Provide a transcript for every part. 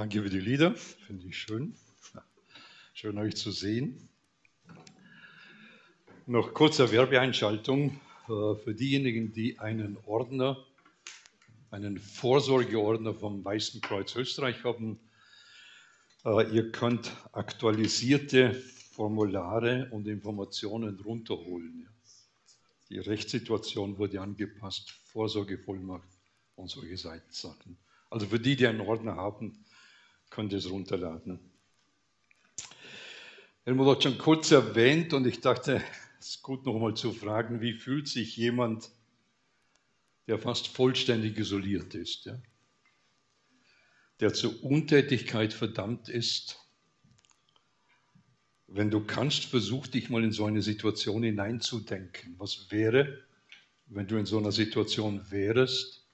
Danke für die Lieder, finde ich schön. Schön euch zu sehen. Noch kurze Werbeeinschaltung äh, für diejenigen, die einen Ordner, einen Vorsorgeordner vom Weißen Kreuz Österreich haben. Äh, ihr könnt aktualisierte Formulare und Informationen runterholen. Die Rechtssituation wurde angepasst, Vorsorgevollmacht und solche Sachen. Also für die, die einen Ordner haben, könnt ihr es runterladen. Helmut hat schon kurz erwähnt und ich dachte, es ist gut nochmal zu fragen, wie fühlt sich jemand, der fast vollständig isoliert ist, ja? der zur Untätigkeit verdammt ist. Wenn du kannst, versuch dich mal in so eine Situation hineinzudenken. Was wäre, wenn du in so einer Situation wärst?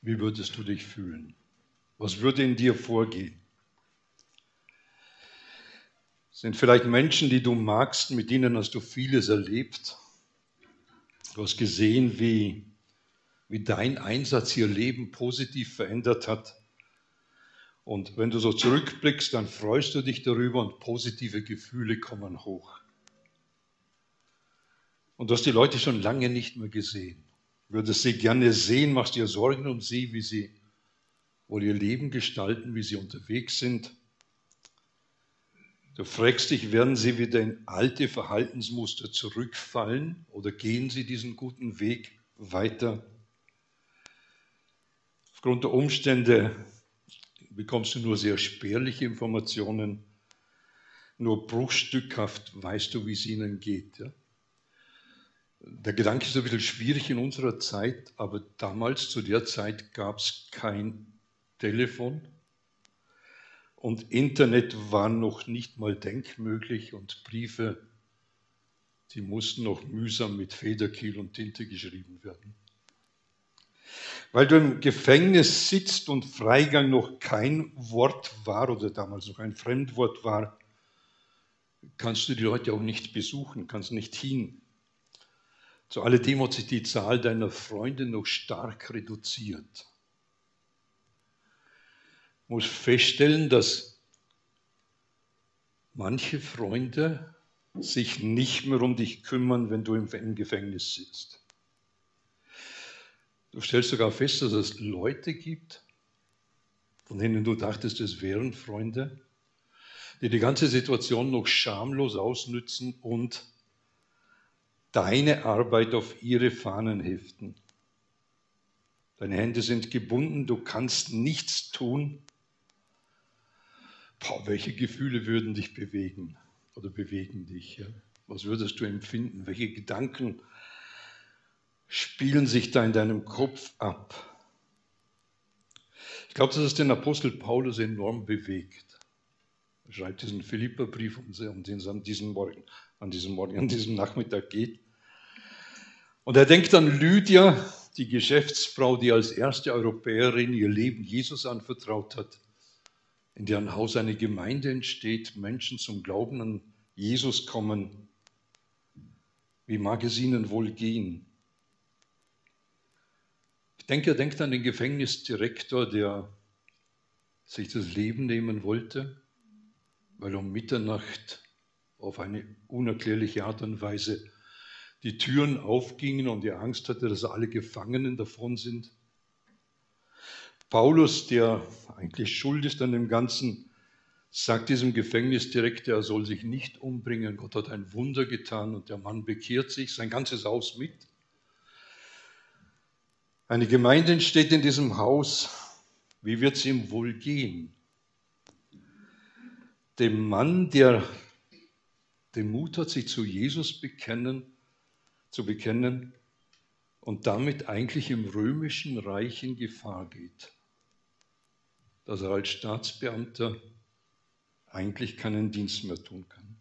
Wie würdest du dich fühlen? Was würde in dir vorgehen? Sind vielleicht Menschen, die du magst, mit denen hast du vieles erlebt. Du hast gesehen, wie, wie dein Einsatz ihr Leben positiv verändert hat. Und wenn du so zurückblickst, dann freust du dich darüber und positive Gefühle kommen hoch. Und du hast die Leute schon lange nicht mehr gesehen. Würdest sie gerne sehen, machst dir Sorgen um sie, wie sie wohl ihr Leben gestalten, wie sie unterwegs sind. Du fragst dich, werden sie wieder in alte Verhaltensmuster zurückfallen oder gehen sie diesen guten Weg weiter? Aufgrund der Umstände bekommst du nur sehr spärliche Informationen, nur bruchstückhaft weißt du, wie es ihnen geht. Ja? Der Gedanke ist ein bisschen schwierig in unserer Zeit, aber damals, zu der Zeit, gab es kein Telefon, und Internet war noch nicht mal denkmöglich und Briefe, die mussten noch mühsam mit Federkiel und Tinte geschrieben werden. Weil du im Gefängnis sitzt und Freigang noch kein Wort war oder damals noch ein Fremdwort war, kannst du die Leute auch nicht besuchen, kannst nicht hin. Zu alledem hat sich die Zahl deiner Freunde noch stark reduziert muss feststellen, dass manche Freunde sich nicht mehr um dich kümmern, wenn du im Gefängnis sitzt. Du stellst sogar fest, dass es Leute gibt, von denen du dachtest, es wären Freunde, die die ganze Situation noch schamlos ausnützen und deine Arbeit auf ihre Fahnen heften. Deine Hände sind gebunden, du kannst nichts tun, Boah, welche Gefühle würden dich bewegen oder bewegen dich? Ja? Was würdest du empfinden? Welche Gedanken spielen sich da in deinem Kopf ab? Ich glaube, dass es den Apostel Paulus enorm bewegt. Er schreibt diesen Philipperbrief, um den es an diesem Morgen, an diesem Morgen, an diesem Nachmittag geht. Und er denkt an Lydia, die Geschäftsfrau, die als erste Europäerin ihr Leben Jesus anvertraut hat in deren Haus eine Gemeinde entsteht, Menschen zum Glauben an Jesus kommen. Wie mag es ihnen wohl gehen? Ich denke, er denkt an den Gefängnisdirektor, der sich das Leben nehmen wollte, weil um Mitternacht auf eine unerklärliche Art und Weise die Türen aufgingen und er Angst hatte, dass alle Gefangenen davon sind. Paulus, der eigentlich schuld ist an dem Ganzen, sagt diesem Gefängnisdirektor, er soll sich nicht umbringen. Gott hat ein Wunder getan und der Mann bekehrt sich, sein ganzes Haus mit. Eine Gemeinde entsteht in diesem Haus. Wie wird es ihm wohl gehen? Dem Mann, der den Mut hat, sich zu Jesus bekennen, zu bekennen und damit eigentlich im römischen Reich in Gefahr geht dass er als Staatsbeamter eigentlich keinen Dienst mehr tun kann.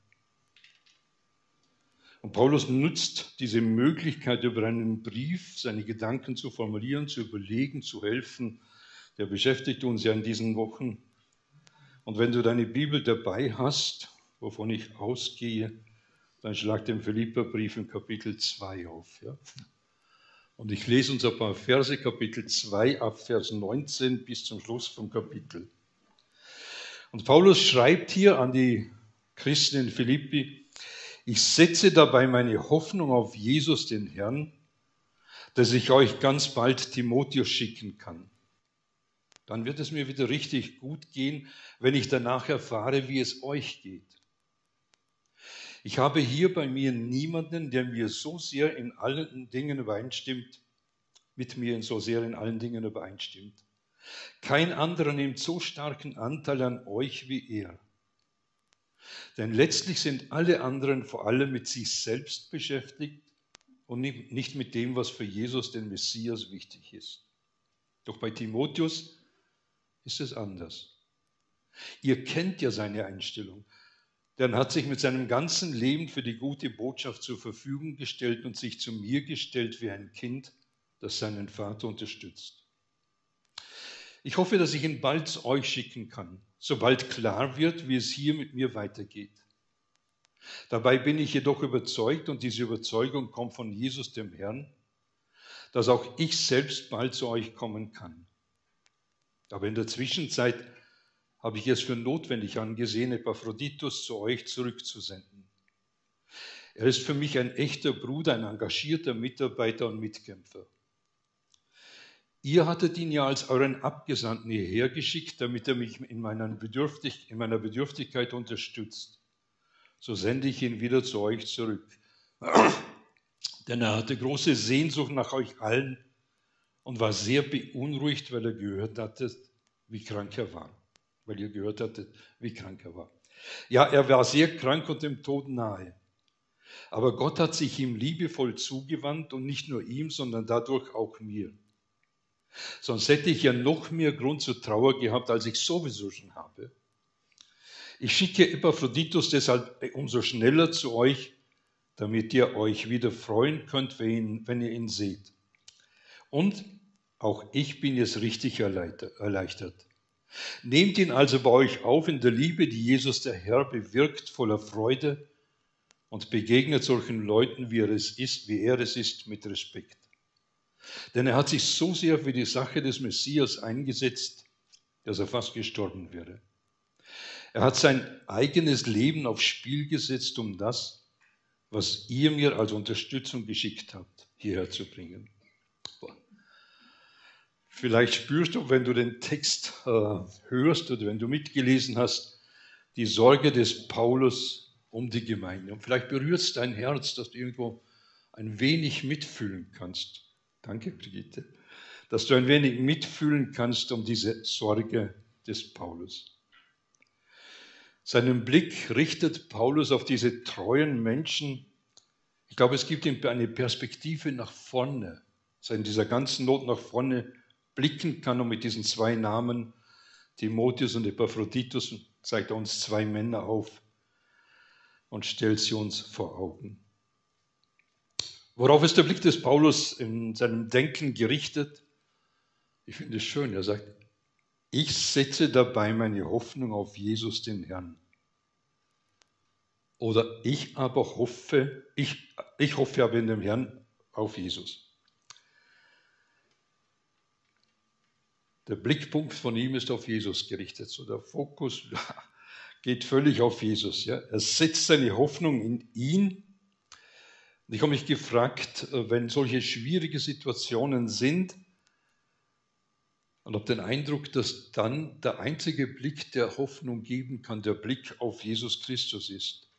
Und Paulus nutzt diese Möglichkeit, über einen Brief seine Gedanken zu formulieren, zu überlegen, zu helfen. Der beschäftigt uns ja in diesen Wochen. Und wenn du deine Bibel dabei hast, wovon ich ausgehe, dann schlag den Philipperbrief im Kapitel 2 auf. Ja? Und ich lese uns ein paar Verse, Kapitel 2 ab Vers 19 bis zum Schluss vom Kapitel. Und Paulus schreibt hier an die Christen in Philippi, ich setze dabei meine Hoffnung auf Jesus, den Herrn, dass ich euch ganz bald Timotheus schicken kann. Dann wird es mir wieder richtig gut gehen, wenn ich danach erfahre, wie es euch geht. Ich habe hier bei mir niemanden, der mir so sehr in allen Dingen übereinstimmt, mit mir so sehr in allen Dingen übereinstimmt. Kein anderer nimmt so starken Anteil an euch wie er. Denn letztlich sind alle anderen vor allem mit sich selbst beschäftigt und nicht mit dem, was für Jesus, den Messias, wichtig ist. Doch bei Timotheus ist es anders. Ihr kennt ja seine Einstellung. Dann hat sich mit seinem ganzen Leben für die gute Botschaft zur Verfügung gestellt und sich zu mir gestellt wie ein Kind, das seinen Vater unterstützt. Ich hoffe, dass ich ihn bald zu euch schicken kann, sobald klar wird, wie es hier mit mir weitergeht. Dabei bin ich jedoch überzeugt, und diese Überzeugung kommt von Jesus dem Herrn, dass auch ich selbst bald zu euch kommen kann. Aber in der Zwischenzeit habe ich es für notwendig angesehen, Epaphroditus zu euch zurückzusenden. Er ist für mich ein echter Bruder, ein engagierter Mitarbeiter und Mitkämpfer. Ihr hattet ihn ja als euren Abgesandten hierher geschickt, damit er mich in Bedürftig in meiner Bedürftigkeit unterstützt. So sende ich ihn wieder zu euch zurück. Denn er hatte große Sehnsucht nach euch allen und war sehr beunruhigt, weil er gehört hatte, wie krank er war. Weil ihr gehört hattet, wie krank er war. Ja, er war sehr krank und dem Tod nahe. Aber Gott hat sich ihm liebevoll zugewandt und nicht nur ihm, sondern dadurch auch mir. Sonst hätte ich ja noch mehr Grund zur Trauer gehabt, als ich sowieso schon habe. Ich schicke Epaphroditus deshalb umso schneller zu euch, damit ihr euch wieder freuen könnt, wenn ihr ihn seht. Und auch ich bin jetzt richtig erleichtert. Nehmt ihn also bei euch auf in der Liebe, die Jesus der Herr bewirkt, voller Freude und begegnet solchen Leuten, wie er es ist, wie er es ist, mit Respekt. Denn er hat sich so sehr für die Sache des Messias eingesetzt, dass er fast gestorben wäre. Er hat sein eigenes Leben aufs Spiel gesetzt, um das, was ihr mir als Unterstützung geschickt habt, hierher zu bringen. Vielleicht spürst du, wenn du den Text äh, hörst oder wenn du mitgelesen hast, die Sorge des Paulus um die Gemeinde. Und vielleicht berührt es dein Herz, dass du irgendwo ein wenig mitfühlen kannst. Danke, Brigitte. Dass du ein wenig mitfühlen kannst um diese Sorge des Paulus. Seinen Blick richtet Paulus auf diese treuen Menschen. Ich glaube, es gibt ihm eine Perspektive nach vorne, er in dieser ganzen Not nach vorne blicken kann und mit diesen zwei Namen, Timotheus und Epaphroditus, zeigt er uns zwei Männer auf und stellt sie uns vor Augen. Worauf ist der Blick des Paulus in seinem Denken gerichtet? Ich finde es schön, er sagt, ich setze dabei meine Hoffnung auf Jesus den Herrn. Oder ich aber hoffe, ich, ich hoffe aber in dem Herrn auf Jesus. Der Blickpunkt von ihm ist auf Jesus gerichtet. So der Fokus geht völlig auf Jesus. Ja. Er setzt seine Hoffnung in ihn. Und ich habe mich gefragt, äh, wenn solche schwierige Situationen sind, und habe den Eindruck, dass dann der einzige Blick, der Hoffnung geben kann, der Blick auf Jesus Christus ist.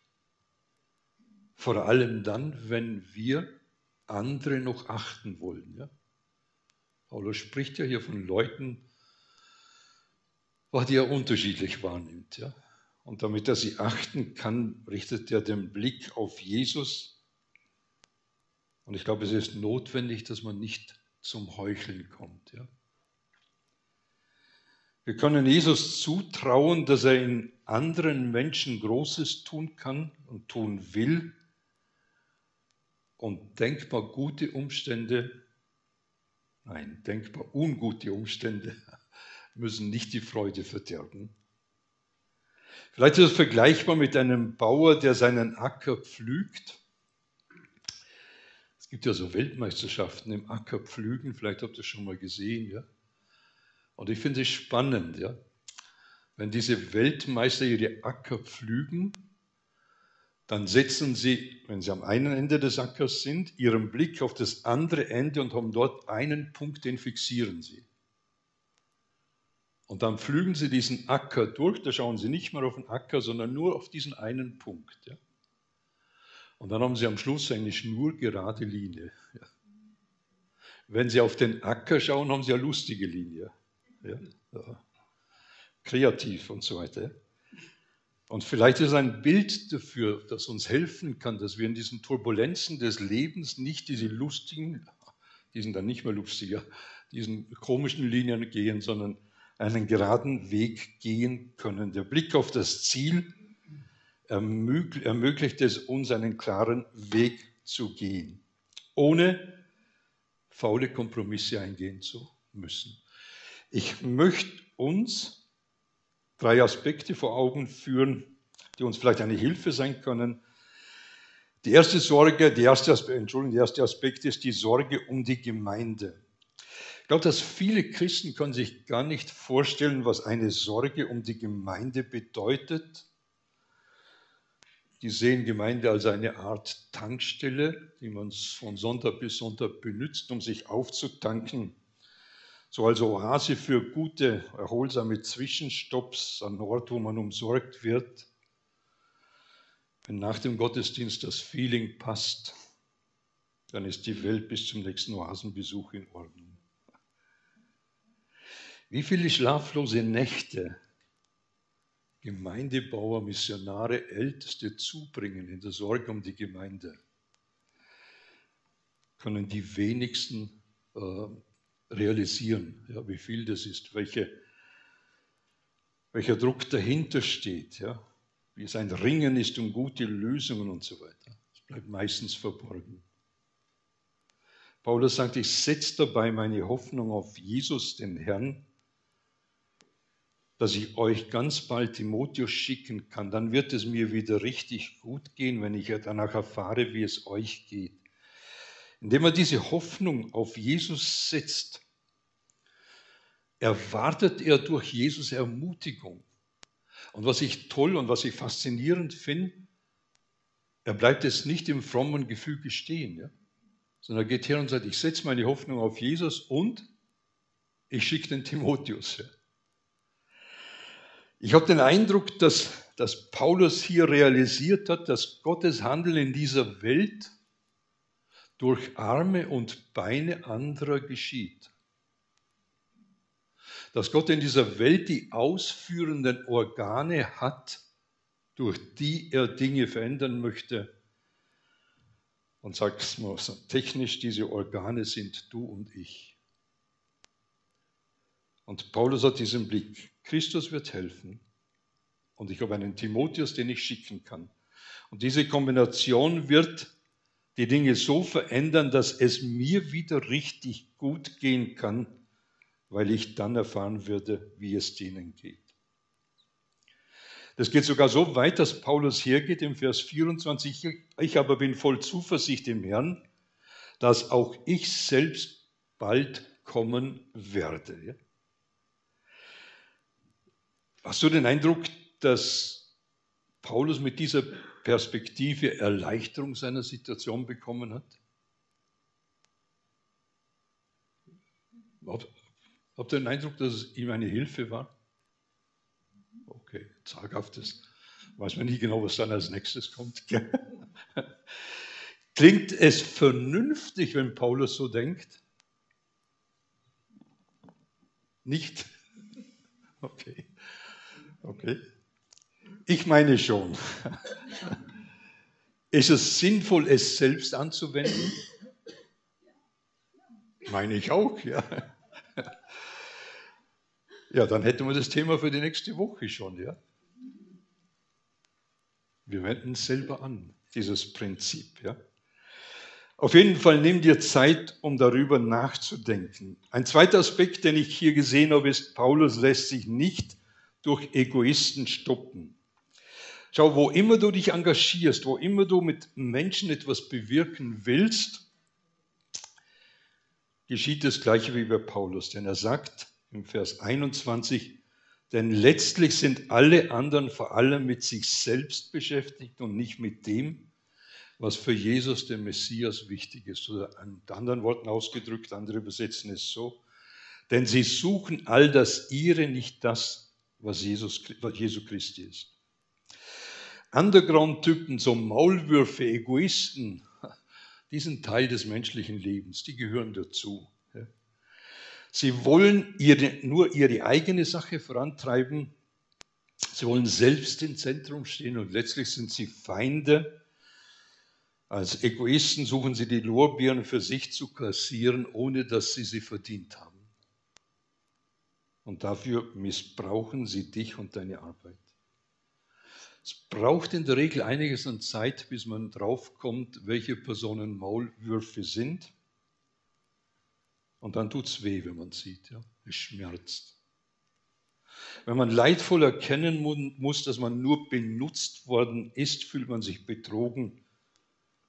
Vor allem dann, wenn wir andere noch achten wollen. Ja? Paulus spricht ja hier von Leuten, die er unterschiedlich wahrnimmt. Ja? Und damit er sie achten kann, richtet er den Blick auf Jesus. Und ich glaube, es ist notwendig, dass man nicht zum Heucheln kommt. Ja? Wir können Jesus zutrauen, dass er in anderen Menschen Großes tun kann und tun will und denkbar gute Umstände Nein, denkbar ungute Umstände müssen nicht die Freude verderben. Vielleicht ist es vergleichbar mit einem Bauer, der seinen Acker pflügt. Es gibt ja so Weltmeisterschaften im Ackerpflügen, vielleicht habt ihr es schon mal gesehen. Ja? Und ich finde es spannend. Ja? Wenn diese Weltmeister ihre Acker pflügen, dann setzen sie, wenn sie am einen Ende des Ackers sind, ihren Blick auf das andere Ende und haben dort einen Punkt, den fixieren sie. Und dann pflügen sie diesen Acker durch, da schauen sie nicht mehr auf den Acker, sondern nur auf diesen einen Punkt. Ja. Und dann haben sie am Schluss eine schnurgerade Linie. Ja. Wenn sie auf den Acker schauen, haben sie eine lustige Linie. Ja. Kreativ und so weiter. Und vielleicht ist ein Bild dafür, das uns helfen kann, dass wir in diesen Turbulenzen des Lebens nicht diese lustigen, die sind dann nicht mehr lustiger, diesen komischen Linien gehen, sondern einen geraden Weg gehen können. Der Blick auf das Ziel ermöglicht es uns, einen klaren Weg zu gehen, ohne faule Kompromisse eingehen zu müssen. Ich möchte uns drei Aspekte vor Augen führen, die uns vielleicht eine Hilfe sein können. Die erste Sorge, die erste, Entschuldigung, der erste Aspekt ist die Sorge um die Gemeinde. Ich glaube, dass viele Christen können sich gar nicht vorstellen, was eine Sorge um die Gemeinde bedeutet. Die sehen Gemeinde als eine Art Tankstelle, die man von Sonntag bis Sonntag benutzt, um sich aufzutanken so als Oase für gute, erholsame Zwischenstopps an Ort, wo man umsorgt wird. Wenn nach dem Gottesdienst das Feeling passt, dann ist die Welt bis zum nächsten Oasenbesuch in Ordnung. Wie viele schlaflose Nächte Gemeindebauer, Missionare, Älteste zubringen in der Sorge um die Gemeinde, können die wenigsten äh, realisieren, ja, wie viel das ist, welche, welcher Druck dahinter steht, ja, wie es ein Ringen ist um gute Lösungen und so weiter. Das bleibt meistens verborgen. Paulus sagt, ich setze dabei meine Hoffnung auf Jesus, den Herrn, dass ich euch ganz bald Timotheus schicken kann. Dann wird es mir wieder richtig gut gehen, wenn ich danach erfahre, wie es euch geht. Indem er diese Hoffnung auf Jesus setzt, erwartet er durch Jesus Ermutigung. Und was ich toll und was ich faszinierend finde, er bleibt jetzt nicht im frommen Gefühl stehen, ja? sondern er geht her und sagt, ich setze meine Hoffnung auf Jesus und ich schicke den Timotheus. Ja? Ich habe den Eindruck, dass, dass Paulus hier realisiert hat, dass Gottes Handeln in dieser Welt durch Arme und Beine anderer geschieht dass Gott in dieser Welt die ausführenden Organe hat, durch die er Dinge verändern möchte. Und sagt es mal technisch, diese Organe sind du und ich. Und Paulus hat diesen Blick. Christus wird helfen. Und ich habe einen Timotheus, den ich schicken kann. Und diese Kombination wird die Dinge so verändern, dass es mir wieder richtig gut gehen kann weil ich dann erfahren würde, wie es denen geht. Das geht sogar so weit, dass Paulus hergeht im Vers 24, ich aber bin voll Zuversicht im Herrn, dass auch ich selbst bald kommen werde. Hast du den Eindruck, dass Paulus mit dieser Perspektive Erleichterung seiner Situation bekommen hat? Habt ihr den Eindruck, dass es ihm eine Hilfe war? Okay, zaghaftes. Weiß man nie genau, was dann als nächstes kommt. Klingt es vernünftig, wenn Paulus so denkt? Nicht? Okay. Okay. Ich meine schon. Ist es sinnvoll, es selbst anzuwenden? Meine ich auch, ja. Ja, dann hätten wir das Thema für die nächste Woche schon, ja. Wir wenden es selber an, dieses Prinzip, ja. Auf jeden Fall nimm dir Zeit, um darüber nachzudenken. Ein zweiter Aspekt, den ich hier gesehen habe, ist, Paulus lässt sich nicht durch Egoisten stoppen. Schau, wo immer du dich engagierst, wo immer du mit Menschen etwas bewirken willst, geschieht das gleiche wie bei Paulus, denn er sagt, im Vers 21, Denn letztlich sind alle anderen vor allem mit sich selbst beschäftigt und nicht mit dem, was für Jesus, den Messias, wichtig ist. Oder mit anderen Worten ausgedrückt, andere übersetzen es so. Denn sie suchen all das ihre, nicht das, was Jesus, was Jesu Christi ist. Underground-Typen, so Maulwürfe, Egoisten, die sind Teil des menschlichen Lebens, die gehören dazu. Sie wollen ihre, nur ihre eigene Sache vorantreiben. Sie wollen selbst im Zentrum stehen und letztlich sind sie Feinde. Als Egoisten suchen sie die Lorbeeren für sich zu kassieren, ohne dass sie sie verdient haben. Und dafür missbrauchen sie dich und deine Arbeit. Es braucht in der Regel einiges an Zeit, bis man draufkommt, welche Personen Maulwürfe sind. Und dann tut es weh, wenn man sieht. Ja? Es schmerzt. Wenn man leidvoll erkennen muss, dass man nur benutzt worden ist, fühlt man sich betrogen.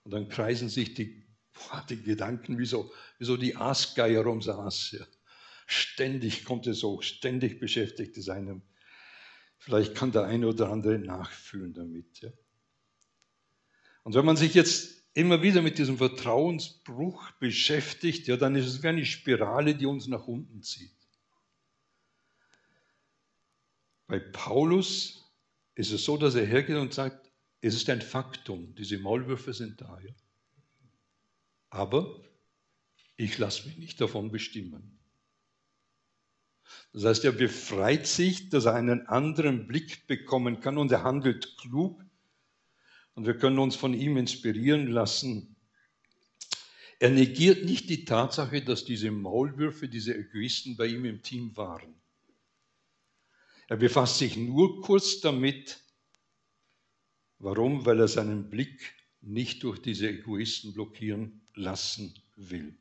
Und dann kreisen sich die, die Gedanken wie so, wie so die Aasgeier ums Aas. Ja? Ständig kommt es hoch, ständig beschäftigt es einem. Vielleicht kann der eine oder andere nachfühlen damit. Ja? Und wenn man sich jetzt immer wieder mit diesem Vertrauensbruch beschäftigt, ja, dann ist es wie eine Spirale, die uns nach unten zieht. Bei Paulus ist es so, dass er hergeht und sagt, es ist ein Faktum, diese Maulwürfe sind da. Ja. Aber ich lasse mich nicht davon bestimmen. Das heißt, er befreit sich, dass er einen anderen Blick bekommen kann und er handelt klug und wir können uns von ihm inspirieren lassen. Er negiert nicht die Tatsache, dass diese Maulwürfe, diese Egoisten bei ihm im Team waren. Er befasst sich nur kurz damit. Warum? Weil er seinen Blick nicht durch diese Egoisten blockieren lassen will.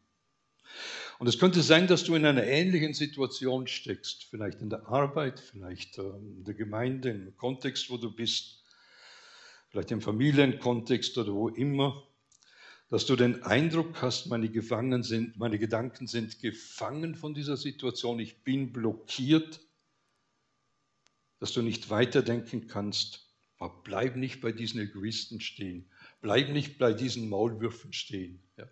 Und es könnte sein, dass du in einer ähnlichen Situation steckst, vielleicht in der Arbeit, vielleicht ähm, in der Gemeinde, im Kontext, wo du bist. Vielleicht im Familienkontext oder wo immer, dass du den Eindruck hast, meine, Gefangen sind, meine Gedanken sind gefangen von dieser Situation, ich bin blockiert, dass du nicht weiterdenken kannst. Aber bleib nicht bei diesen Egoisten stehen, bleib nicht bei diesen Maulwürfen stehen, ja.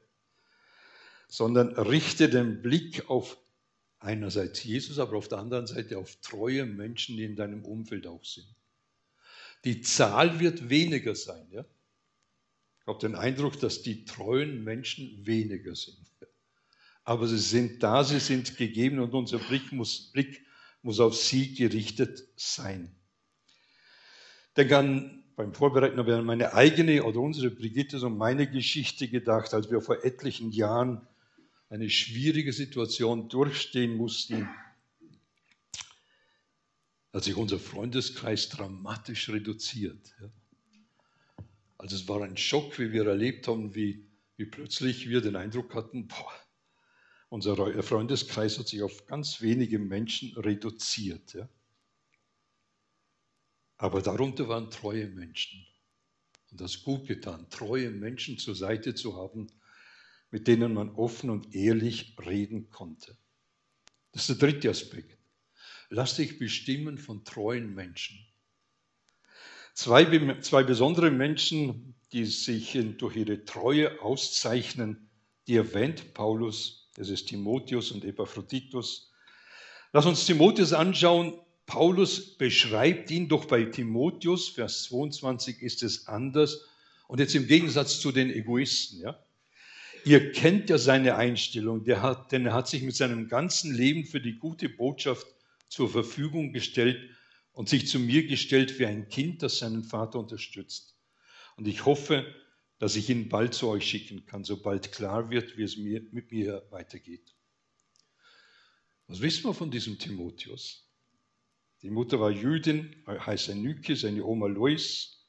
Sondern richte den Blick auf einerseits Jesus, aber auf der anderen Seite auf treue Menschen, die in deinem Umfeld auch sind. Die Zahl wird weniger sein. Ja? Ich habe den Eindruck, dass die treuen Menschen weniger sind. Aber sie sind da, sie sind gegeben und unser Blick muss, Blick muss auf sie gerichtet sein. Denk an, beim Vorbereiten habe ich an meine eigene oder unsere Brigitte und meine Geschichte gedacht, als wir vor etlichen Jahren eine schwierige Situation durchstehen mussten hat sich unser Freundeskreis dramatisch reduziert. Also es war ein Schock, wie wir erlebt haben, wie, wie plötzlich wir den Eindruck hatten, boah, unser Freundeskreis hat sich auf ganz wenige Menschen reduziert. Aber darunter waren treue Menschen. Und das gut getan, treue Menschen zur Seite zu haben, mit denen man offen und ehrlich reden konnte. Das ist der dritte Aspekt. Lass dich bestimmen von treuen Menschen. Zwei, zwei besondere Menschen, die sich durch ihre Treue auszeichnen, die erwähnt Paulus, das ist Timotheus und Epaphroditus. Lass uns Timotheus anschauen. Paulus beschreibt ihn, doch bei Timotheus, Vers 22, ist es anders. Und jetzt im Gegensatz zu den Egoisten, ja. Ihr kennt ja seine Einstellung, der hat, denn er hat sich mit seinem ganzen Leben für die gute Botschaft zur Verfügung gestellt und sich zu mir gestellt wie ein Kind, das seinen Vater unterstützt. Und ich hoffe, dass ich ihn bald zu euch schicken kann, sobald klar wird, wie es mir, mit mir weitergeht. Was wissen wir von diesem Timotheus? Die Mutter war Jüdin, heißt Anyke, seine Oma Lois.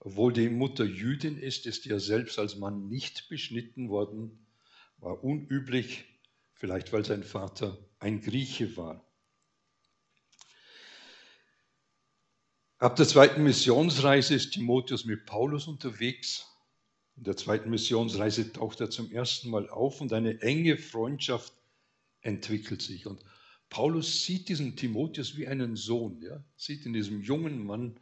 Obwohl die Mutter Jüdin ist, ist er selbst als Mann nicht beschnitten worden, war unüblich, vielleicht weil sein Vater ein Grieche war. Ab der zweiten Missionsreise ist Timotheus mit Paulus unterwegs. In der zweiten Missionsreise taucht er zum ersten Mal auf und eine enge Freundschaft entwickelt sich. Und Paulus sieht diesen Timotheus wie einen Sohn, ja? sieht in diesem jungen Mann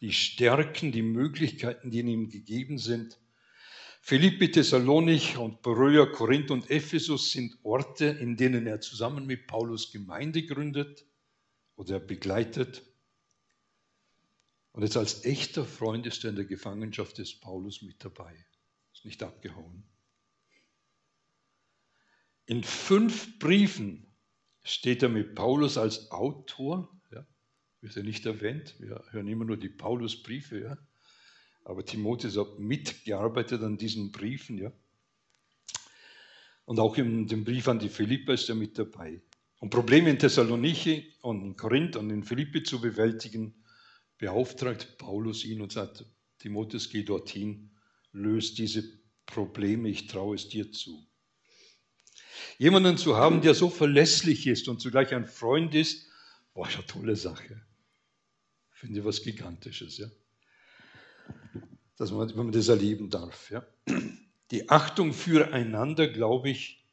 die Stärken, die Möglichkeiten, die ihm gegeben sind. Philippi, Thessalonich und Beröa, Korinth und Ephesus sind Orte, in denen er zusammen mit Paulus Gemeinde gründet oder begleitet. Und jetzt als echter Freund ist er in der Gefangenschaft des Paulus mit dabei. Ist nicht abgehauen. In fünf Briefen steht er mit Paulus als Autor, wird er nicht erwähnt. Wir hören immer nur die Paulusbriefe, ja. Aber Timotheus hat mitgearbeitet an diesen Briefen, ja. Und auch in dem Brief an die Philipper ist er mit dabei. Um Probleme in Thessaloniki und in Korinth und in Philippi zu bewältigen, beauftragt Paulus ihn und sagt, Timotheus, geh dorthin, löst diese Probleme, ich traue es dir zu. Jemanden zu haben, der so verlässlich ist und zugleich ein Freund ist, war eine tolle Sache. Finde ich was Gigantisches, ja. Dass man, wenn man das erleben darf, ja. Die Achtung füreinander, glaube ich,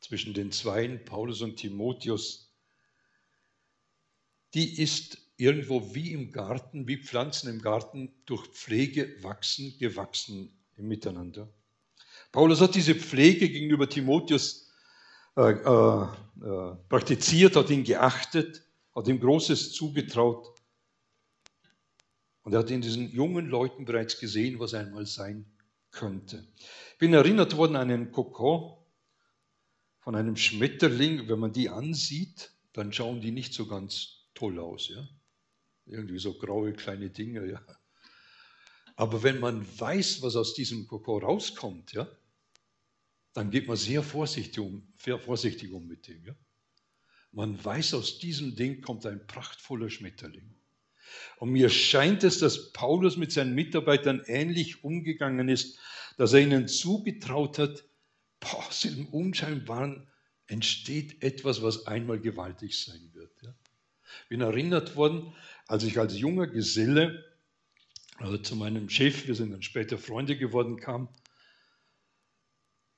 zwischen den Zweien, Paulus und Timotheus, die ist irgendwo wie im Garten, wie Pflanzen im Garten durch Pflege wachsen, gewachsen im Miteinander. Paulus hat diese Pflege gegenüber Timotheus äh, äh, äh, praktiziert, hat ihn geachtet, hat ihm Großes zugetraut. Und er hat in diesen jungen Leuten bereits gesehen, was einmal sein könnte. Ich bin erinnert worden an einen Kokon von einem Schmetterling. Wenn man die ansieht, dann schauen die nicht so ganz toll aus. Ja? Irgendwie so graue kleine Dinge. Ja? Aber wenn man weiß, was aus diesem Kokon rauskommt, ja, dann geht man sehr vorsichtig um, sehr vorsichtig um mit dem. Ja? Man weiß, aus diesem Ding kommt ein prachtvoller Schmetterling. Und mir scheint es, dass Paulus mit seinen Mitarbeitern ähnlich umgegangen ist, dass er ihnen zugetraut hat, boah, aus diesem Unscheinbaren entsteht etwas, was einmal gewaltig sein wird. Ja? Bin erinnert worden, als ich als junger Geselle also zu meinem Chef, wir sind dann später Freunde geworden, kam,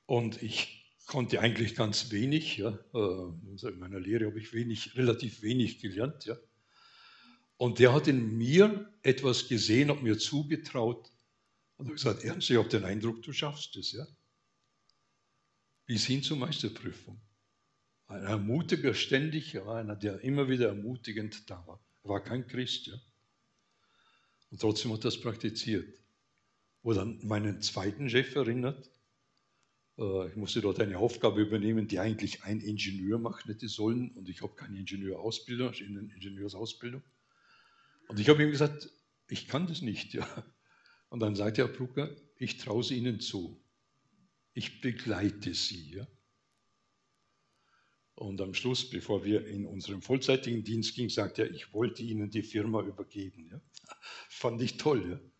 und ich konnte eigentlich ganz wenig. Ja. Äh, in meiner Lehre habe ich wenig, relativ wenig gelernt. Ja. Und der hat in mir etwas gesehen, hat mir zugetraut und hat gesagt, Ernst, ich habe den Eindruck, du schaffst es. Ja. Bis hin zur Meisterprüfung. Ein ermutiger, ständig, einer, der immer wieder ermutigend da war. Er war kein Christ. Ja. Und trotzdem hat er das praktiziert. Wo dann meinen zweiten Chef erinnert, äh, ich musste dort eine Aufgabe übernehmen, die eigentlich ein Ingenieur machen hätte sollen und ich habe keine Ingenieurausbildung, Ingenieursausbildung. Und ich habe ihm gesagt, ich kann das nicht. Ja. Und dann sagte Herr Brucker, ich traue es Ihnen zu. Ich begleite Sie. Ja. Und am Schluss, bevor wir in unserem vollzeitigen Dienst gingen, sagte er, ich wollte Ihnen die Firma übergeben. Ja. Fand ich toll. Ja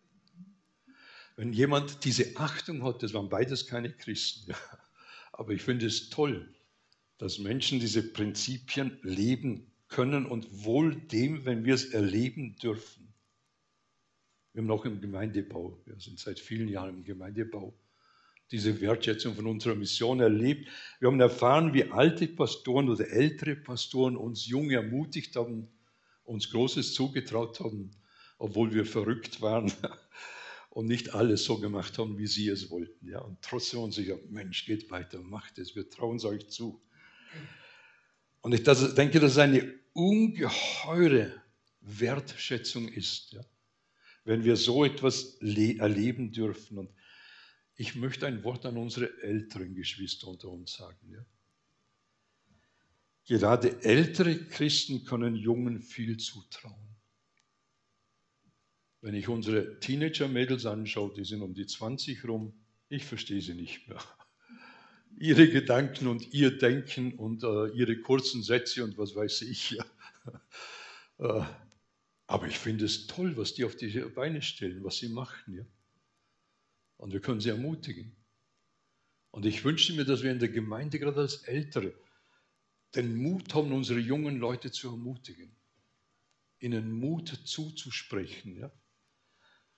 wenn jemand diese Achtung hat, das waren beides keine Christen, ja. aber ich finde es toll, dass Menschen diese Prinzipien leben können und wohl dem, wenn wir es erleben dürfen. Wir haben auch im Gemeindebau, wir sind seit vielen Jahren im Gemeindebau, diese Wertschätzung von unserer Mission erlebt. Wir haben erfahren, wie alte Pastoren oder ältere Pastoren uns jung ermutigt haben, uns Großes zugetraut haben, obwohl wir verrückt waren und nicht alles so gemacht haben, wie sie es wollten. Ja? Und trotzdem haben sie gesagt, Mensch, geht weiter, macht es, wir trauen es euch zu. Und ich das, denke, dass es eine ungeheure Wertschätzung ist, ja? wenn wir so etwas erleben dürfen. Und ich möchte ein Wort an unsere älteren Geschwister unter uns sagen. Ja? Gerade ältere Christen können Jungen viel zutrauen. Wenn ich unsere Teenager-Mädels anschaue, die sind um die 20 rum, ich verstehe sie nicht mehr. Ihre Gedanken und ihr Denken und äh, ihre kurzen Sätze und was weiß ich. Äh, aber ich finde es toll, was die auf die Beine stellen, was sie machen. Ja. Und wir können sie ermutigen. Und ich wünsche mir, dass wir in der Gemeinde, gerade als Ältere, den Mut haben, unsere jungen Leute zu ermutigen, ihnen Mut zuzusprechen. Ja?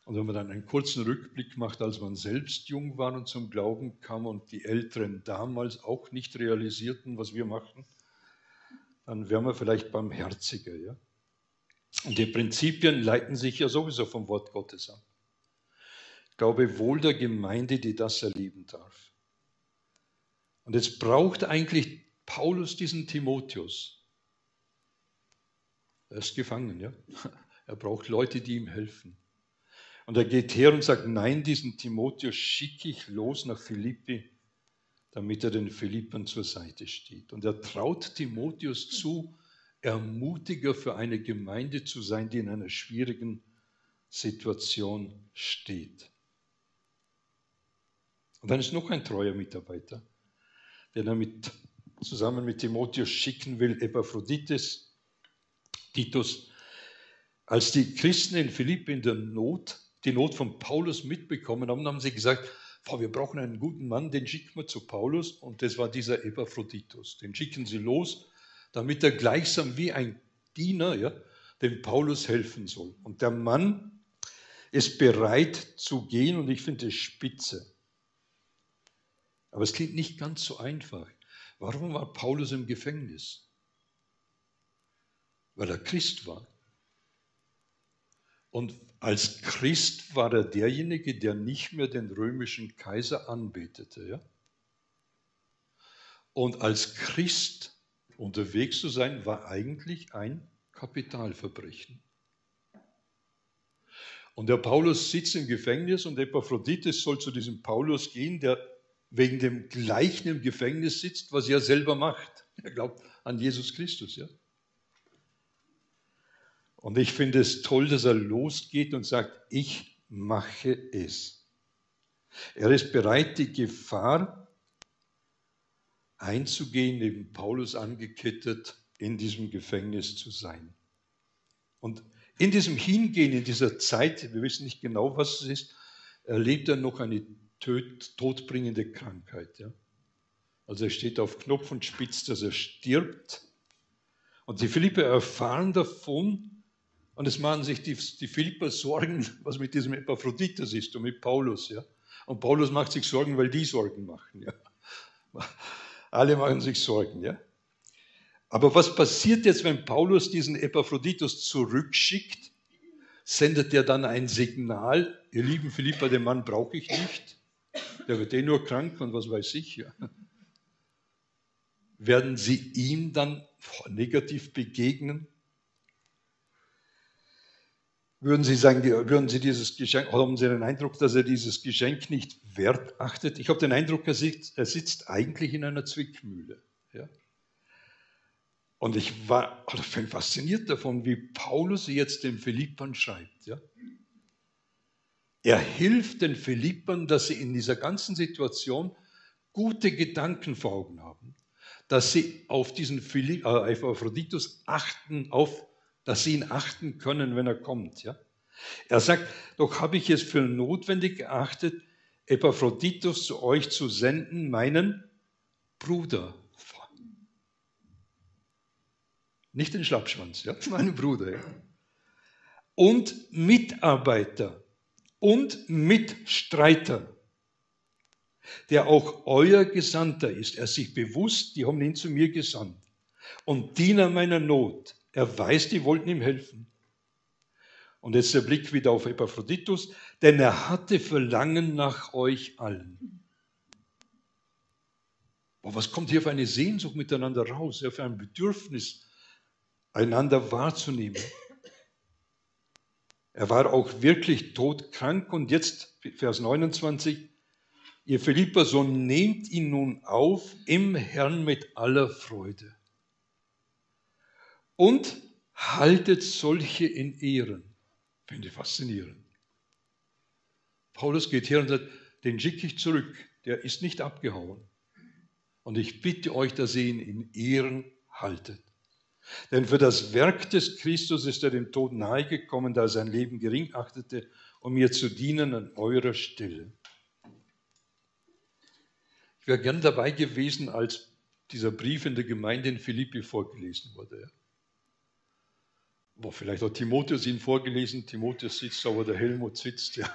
Und wenn man dann einen kurzen Rückblick macht, als man selbst jung war und zum Glauben kam und die Älteren damals auch nicht realisierten, was wir machen, dann wären wir vielleicht barmherziger. Ja? Und die Prinzipien leiten sich ja sowieso vom Wort Gottes an. Glaube wohl der Gemeinde, die das erleben darf. Und jetzt braucht eigentlich Paulus diesen Timotheus. Er ist gefangen, ja. Er braucht Leute, die ihm helfen. Und er geht her und sagt, nein, diesen Timotheus schicke ich los nach Philippi, damit er den Philippern zur Seite steht. Und er traut Timotheus zu, Ermutiger für eine Gemeinde zu sein, die in einer schwierigen Situation steht. Und dann ist noch ein treuer Mitarbeiter, den er mit, zusammen mit Timotheus schicken will, Epaphroditus, Titus. Als die Christen in Philippi in der Not die Not von Paulus mitbekommen haben, haben sie gesagt, wir brauchen einen guten Mann, den schicken wir zu Paulus. Und das war dieser Epaphroditus. Den schicken sie los, damit er gleichsam wie ein Diener ja, dem Paulus helfen soll. Und der Mann ist bereit zu gehen und ich finde es spitze. Aber es klingt nicht ganz so einfach. Warum war Paulus im Gefängnis? Weil er Christ war. Und als Christ war er derjenige, der nicht mehr den römischen Kaiser anbetete. Ja? Und als Christ unterwegs zu sein, war eigentlich ein Kapitalverbrechen. Und der Paulus sitzt im Gefängnis und Epaphroditus soll zu diesem Paulus gehen, der wegen dem Gleichen im Gefängnis sitzt, was er selber macht. Er glaubt an Jesus Christus. Ja? Und ich finde es toll, dass er losgeht und sagt, ich mache es. Er ist bereit, die Gefahr einzugehen, neben Paulus angekettet in diesem Gefängnis zu sein. Und in diesem Hingehen, in dieser Zeit, wir wissen nicht genau, was es ist, erlebt er noch eine todbringende Krankheit. Ja? Also er steht auf Knopf und spitzt, dass er stirbt. Und die Philippe erfahren davon und es machen sich die, die Philipper Sorgen, was mit diesem Epaphroditus ist und mit Paulus. Ja? Und Paulus macht sich Sorgen, weil die Sorgen machen. Ja? Alle machen sich Sorgen. Ja? Aber was passiert jetzt, wenn Paulus diesen Epaphroditus zurückschickt? Sendet er dann ein Signal, ihr lieben Philippa, den Mann brauche ich nicht, der wird eh nur krank und was weiß ich. Ja. Werden sie ihm dann negativ begegnen? Würden Sie sagen, würden Sie dieses Geschenk, haben Sie den Eindruck, dass er dieses Geschenk nicht wert achtet? Ich habe den Eindruck, er sitzt, er sitzt eigentlich in einer Zwickmühle. Ja? Und ich war also fasziniert davon, wie Paulus jetzt den Philippern schreibt. Ja? Er hilft den Philippern, dass sie in dieser ganzen Situation gute Gedanken vor Augen haben, dass sie auf diesen Philipp, äh, Epaphroditus achten, auf dass sie ihn achten können, wenn er kommt. Ja? Er sagt, doch habe ich es für notwendig geachtet, Epaphroditus zu euch zu senden, meinen Bruder. Nicht den Schlappschwanz, ja? meinen Bruder. Ja? Und Mitarbeiter und Mitstreiter, der auch euer Gesandter ist. Er ist sich bewusst, die haben ihn zu mir gesandt. Und Diener meiner Not, er weiß, die wollten ihm helfen. Und jetzt der Blick wieder auf Epaphroditus, denn er hatte Verlangen nach euch allen. Oh, was kommt hier für eine Sehnsucht miteinander raus, ja, für ein Bedürfnis, einander wahrzunehmen. Er war auch wirklich todkrank und jetzt, Vers 29, ihr Philipper, so nehmt ihn nun auf im Herrn mit aller Freude und haltet solche in Ehren. Finde ich faszinierend. Paulus geht her und sagt, den schicke ich zurück, der ist nicht abgehauen. Und ich bitte euch, dass ihr ihn in Ehren haltet. Denn für das Werk des Christus ist er dem Tod nahegekommen, da er sein Leben gering achtete, um mir zu dienen an eurer Stelle. Ich wäre gern dabei gewesen, als dieser Brief in der Gemeinde in Philippi vorgelesen wurde wo vielleicht hat Timotheus ihn vorgelesen, Timotheus sitzt, aber der Helmut sitzt, ja.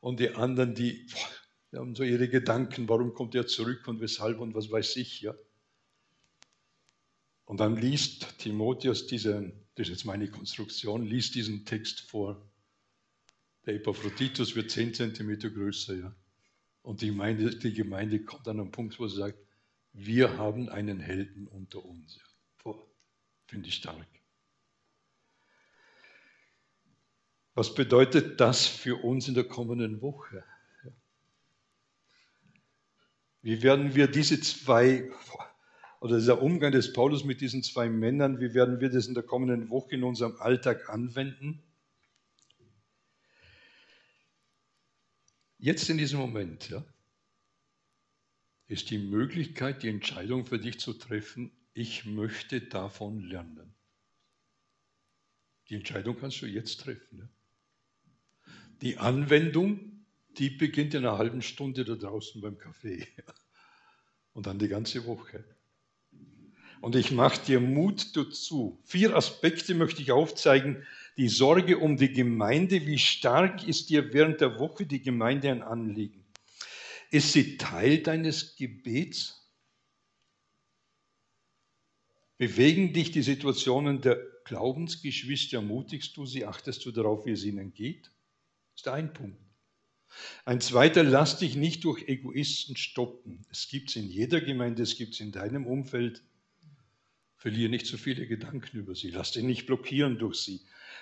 Und die anderen, die, die haben so ihre Gedanken, warum kommt er zurück und weshalb und was weiß ich, ja. Und dann liest Timotheus diese, das ist jetzt meine Konstruktion, liest diesen Text vor. Der Epaphroditus wird 10 cm größer, ja. Und die Gemeinde, die Gemeinde kommt an einen Punkt, wo sie sagt, wir haben einen Helden unter uns. Ja. Finde ich stark. Was bedeutet das für uns in der kommenden Woche? Wie werden wir diese zwei, oder dieser Umgang des Paulus mit diesen zwei Männern, wie werden wir das in der kommenden Woche in unserem Alltag anwenden? Jetzt in diesem Moment ja, ist die Möglichkeit, die Entscheidung für dich zu treffen, ich möchte davon lernen. Die Entscheidung kannst du jetzt treffen. Ja. Die Anwendung, die beginnt in einer halben Stunde da draußen beim Kaffee. Und dann die ganze Woche. Und ich mache dir Mut dazu. Vier Aspekte möchte ich aufzeigen. Die Sorge um die Gemeinde. Wie stark ist dir während der Woche die Gemeinde ein Anliegen? Ist sie Teil deines Gebets? Bewegen dich die Situationen der Glaubensgeschwister? Ermutigst du sie? Achtest du darauf, wie es ihnen geht? Das ist ein Punkt. Ein zweiter, lass dich nicht durch Egoisten stoppen. Es gibt es in jeder Gemeinde, es gibt es in deinem Umfeld. Verliere nicht zu viele Gedanken über sie. Lass dich nicht blockieren durch sie.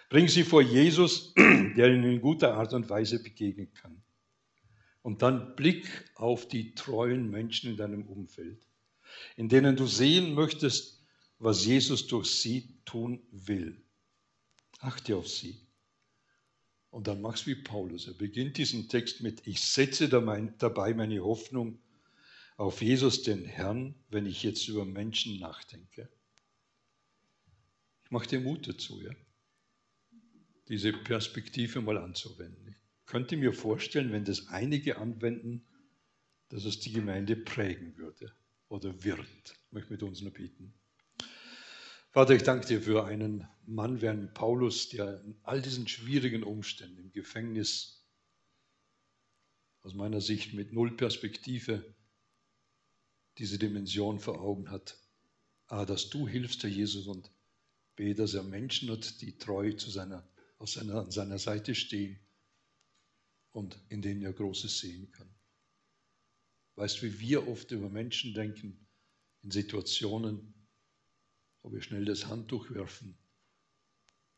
Bring sie vor Jesus, der ihnen in guter Art und Weise begegnen kann. Und dann Blick auf die treuen Menschen in deinem Umfeld, in denen du sehen möchtest, was Jesus durch sie tun will. Achte auf sie. Und dann mach's wie Paulus. Er beginnt diesen Text mit, ich setze dabei meine Hoffnung auf Jesus, den Herrn, wenn ich jetzt über Menschen nachdenke. Ich mache dir Mut dazu, ja? diese Perspektive mal anzuwenden. Ich könnte mir vorstellen, wenn das einige anwenden, dass es die Gemeinde prägen würde oder wird. Ich möchte mit uns nur bieten. Vater, ich danke dir für einen Mann wie einen Paulus, der in all diesen schwierigen Umständen im Gefängnis aus meiner Sicht mit null Perspektive diese Dimension vor Augen hat. A, dass du hilfst, Herr Jesus, und B, dass er Menschen hat, die treu zu seiner, aus seiner, an seiner Seite stehen und in denen er Großes sehen kann. Weißt du, wie wir oft über Menschen denken, in Situationen, wo wir schnell das Handtuch werfen.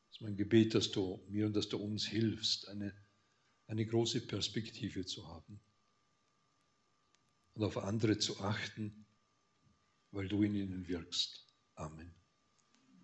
Das ist mein Gebet, dass du mir und dass du uns hilfst, eine, eine große Perspektive zu haben und auf andere zu achten, weil du in ihnen wirkst. Amen.